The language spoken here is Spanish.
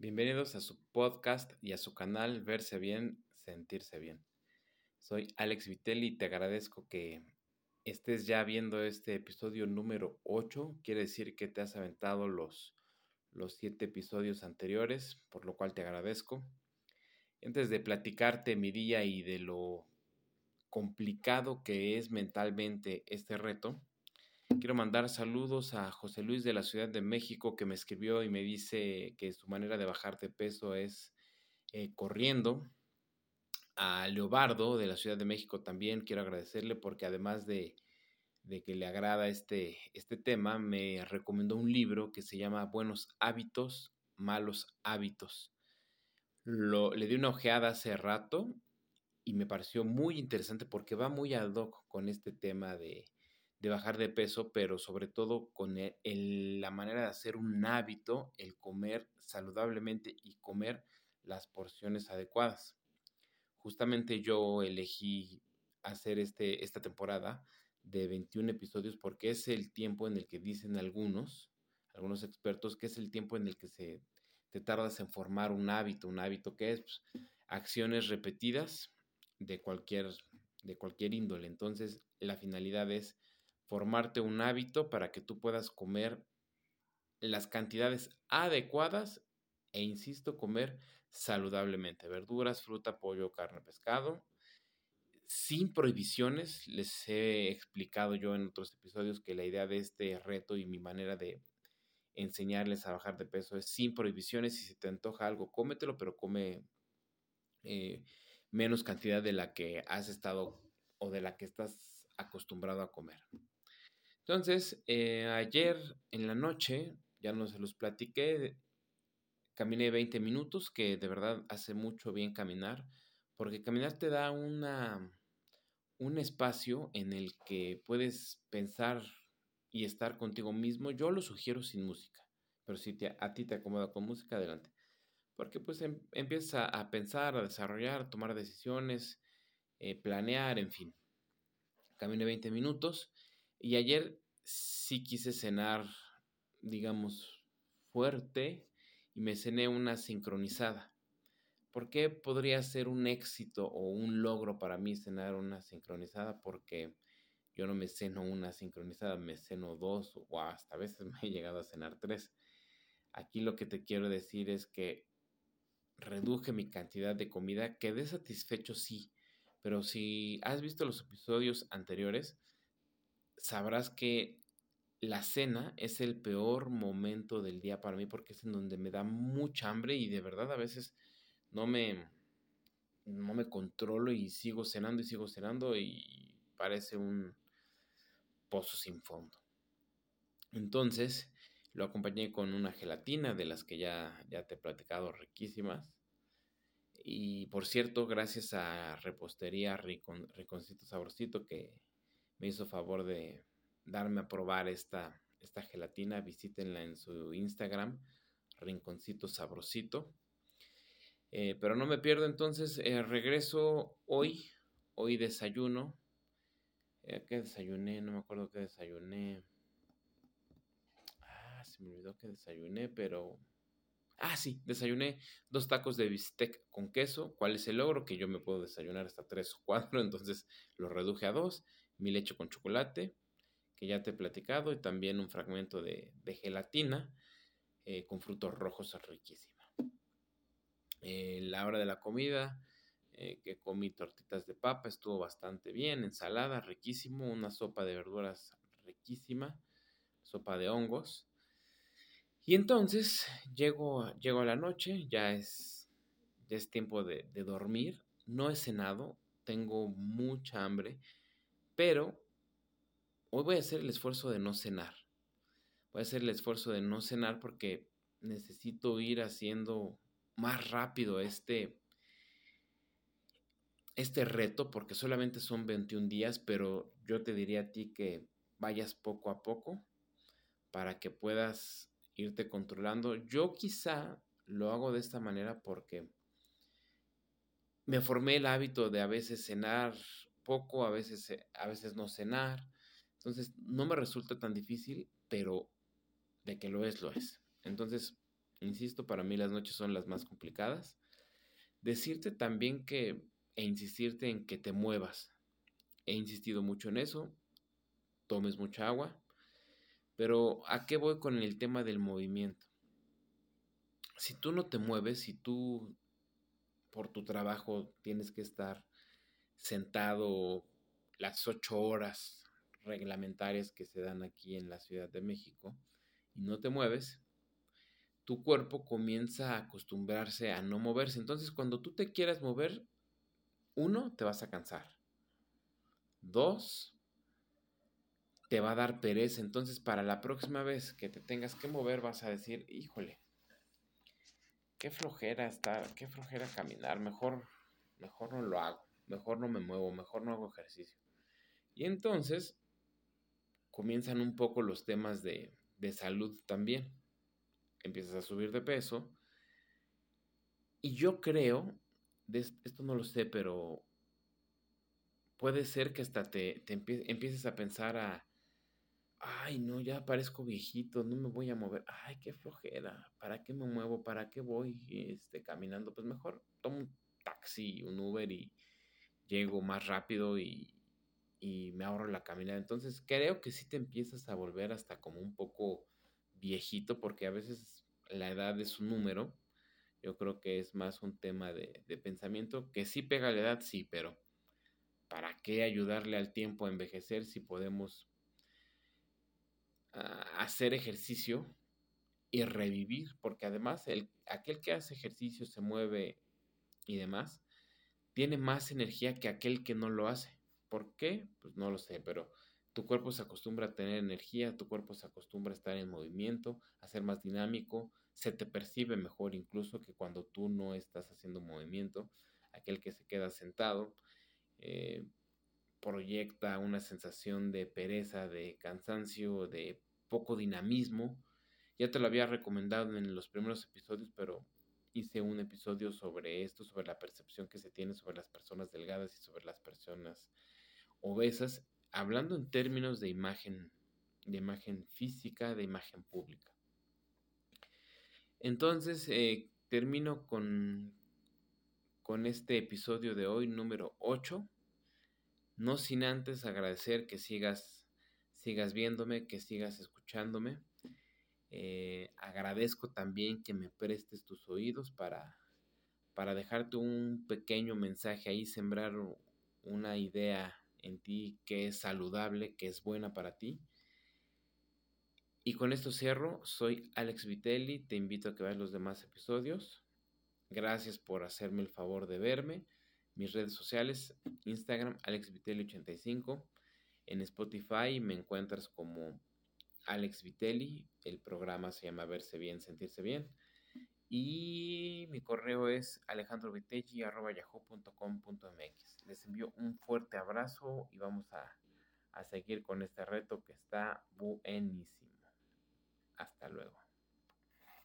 Bienvenidos a su podcast y a su canal Verse Bien, Sentirse Bien. Soy Alex Vitelli y te agradezco que estés ya viendo este episodio número 8. Quiere decir que te has aventado los, los 7 episodios anteriores, por lo cual te agradezco. Antes de platicarte mi día y de lo complicado que es mentalmente este reto, Quiero mandar saludos a José Luis de la Ciudad de México que me escribió y me dice que su manera de bajar de peso es eh, corriendo. A Leobardo de la Ciudad de México también quiero agradecerle porque además de, que le agrada este, este tema, me recomendó un libro que se llama Buenos hábitos, malos hábitos. Lo, le di una ojeada hace rato y me pareció muy interesante porque va muy ad hoc con este tema de, de bajar de peso, pero sobre todo con la manera de hacer un hábito, el comer saludablemente y comer las porciones adecuadas. Justamente yo elegí hacer este, esta temporada de 21 episodios porque es el tiempo en el que dicen algunos, algunos expertos, que es el tiempo en el que se, te tardas en formar un hábito, un hábito que es pues, acciones repetidas de cualquier, de cualquier índole. Entonces, la finalidad es formarte un hábito para que tú puedas comer las cantidades adecuadas e, insisto, comer saludablemente. Verduras, fruta, pollo, carne, pescado. Sin prohibiciones, les he explicado yo en otros episodios que la idea de este reto y mi manera de enseñarles a bajar de peso es sin prohibiciones. Si se te antoja algo, cómetelo, pero come eh, menos cantidad de la que has estado o de la que estás acostumbrado a comer. Entonces, eh, ayer en la noche, ya no se los platiqué, caminé 20 minutos, que de verdad hace mucho bien caminar, porque caminar te da una, un espacio en el que puedes pensar y estar contigo mismo. Yo lo sugiero sin música, pero si a ti te acomoda con música, adelante. Porque pues em, empiezas a, pensar, a desarrollar, a tomar decisiones, eh, planear, en fin. Caminé 20 minutos y ayer sí quise cenar, digamos, fuerte y me cené una sincronizada. ¿Por qué podría ser un éxito o un logro para mí cenar una sincronizada? Porque yo no me ceno una sincronizada, me ceno dos o hasta a veces me he llegado a cenar tres. Aquí lo que te quiero decir es que reduje mi cantidad de comida, quedé satisfecho sí, pero si has visto los episodios anteriores, sabrás que la cena es el peor momento del día para mí porque es en donde me da mucha hambre y de verdad a veces no me, no me controlo y sigo cenando y sigo cenando y parece un pozo sin fondo. Entonces lo acompañé con una gelatina de las que ya, ya te he platicado, riquísimas. Y por cierto, gracias a Repostería Riconcito Sabrosito que me hizo favor de darme a probar esta, esta gelatina, visítenla en su Instagram, Rinconcito Sabrosito. Eh, pero no me pierdo entonces, eh, regreso hoy, hoy desayuno. Eh, ¿Qué desayuné? No me acuerdo qué desayuné. Ah, se me olvidó que desayuné, pero... Ah, sí, desayuné dos tacos de bistec con queso. ¿Cuál es el logro? Que yo me puedo desayunar hasta tres o cuatro, entonces lo reduje a dos mi leche con chocolate, que ya te he platicado, y también un fragmento de, gelatina eh, con frutos rojos riquísima. Eh, la hora de la comida, eh, que comí tortitas de papa, estuvo bastante bien, ensalada, riquísimo, una sopa de verduras riquísima, sopa de hongos. Y entonces llego, llego a la noche, ya es, es tiempo de dormir, no he cenado, tengo mucha hambre pero hoy voy a hacer el esfuerzo de no cenar. Voy a hacer el esfuerzo de no cenar porque necesito ir haciendo más rápido este, este reto, porque solamente son 21 días, pero yo te diría a ti que vayas poco a poco para que puedas irte controlando. Yo quizá lo hago de esta manera porque me formé el hábito de a veces cenar poco, a veces, a veces no cenar. Entonces, no me resulta tan difícil, pero de que lo es, lo es. Entonces, Insisto, para mí las noches son las más complicadas. Decirte también que, e insistirte en que te muevas. He insistido mucho en eso. Tomes mucha agua. Pero ¿a qué voy con el tema del movimiento? Si tú no te mueves, si tú por tu trabajo tienes que estar sentado las ocho horas reglamentarias que se dan aquí en la Ciudad de México y no te mueves, tu cuerpo comienza a acostumbrarse a no moverse. Entonces, cuando tú te quieras mover, uno, te vas a cansar. Dos, te va a dar pereza. Entonces, para la próxima vez que te tengas que mover, vas a decir, híjole, qué flojera estar, qué flojera caminar, mejor, mejor no lo hago, mejor no me muevo, mejor no hago ejercicio. Y entonces comienzan un poco los temas de, de salud también empiezas a subir de peso. Y yo creo, esto no lo sé, pero puede ser que hasta te, empieces a pensar a, ay, no, ya parezco viejito, no me voy a mover, ay, qué flojera, ¿para qué me muevo? ¿Para qué voy este, caminando? Pues mejor tomo un taxi, un Uber y llego más rápido y, y me ahorro la caminada. Entonces creo que sí te empiezas a volver hasta como un poco viejito, porque a veces la edad es un número. Yo creo que es más un tema de, pensamiento, que sí pega la edad, sí, pero ¿para qué ayudarle al tiempo a envejecer si podemos ah, hacer ejercicio y revivir? Porque además el, aquel que hace ejercicio, se mueve y demás, tiene más energía que aquel que no lo hace. ¿Por qué? Pues no lo sé, pero tu cuerpo se acostumbra a tener energía, tu cuerpo se acostumbra a estar en movimiento, a ser más dinámico, se te percibe mejor incluso que cuando tú no estás haciendo movimiento. Aquel que se queda sentado eh, proyecta una sensación de pereza, de cansancio, de poco dinamismo. Ya te lo había recomendado en los primeros episodios, pero hice un episodio sobre esto, sobre la percepción que se tiene sobre las personas delgadas y sobre las personas obesas hablando en términos de imagen, de imagen física, de imagen pública. Entonces, eh, termino con, con este episodio de hoy, número 8. No sin antes agradecer que sigas, sigas viéndome, que sigas escuchándome. Eh, agradezco también que me prestes tus oídos para, para dejarte un pequeño mensaje ahí, sembrar una idea en ti que es saludable, que es buena para ti. Y con esto cierro, soy Alex Vitelli, te invito a que veas los demás episodios. Gracias por hacerme el favor de verme. Mis redes sociales, Instagram, AlexVitelli85. En Spotify me encuentras como Alex Vitelli. El programa se llama Verse Bien, Sentirse Bien. Y mi correo es alejandrovitelli.yahoo.com.mx. Les envío un fuerte abrazo y vamos a, a seguir con este reto que está buenísimo. Hasta luego.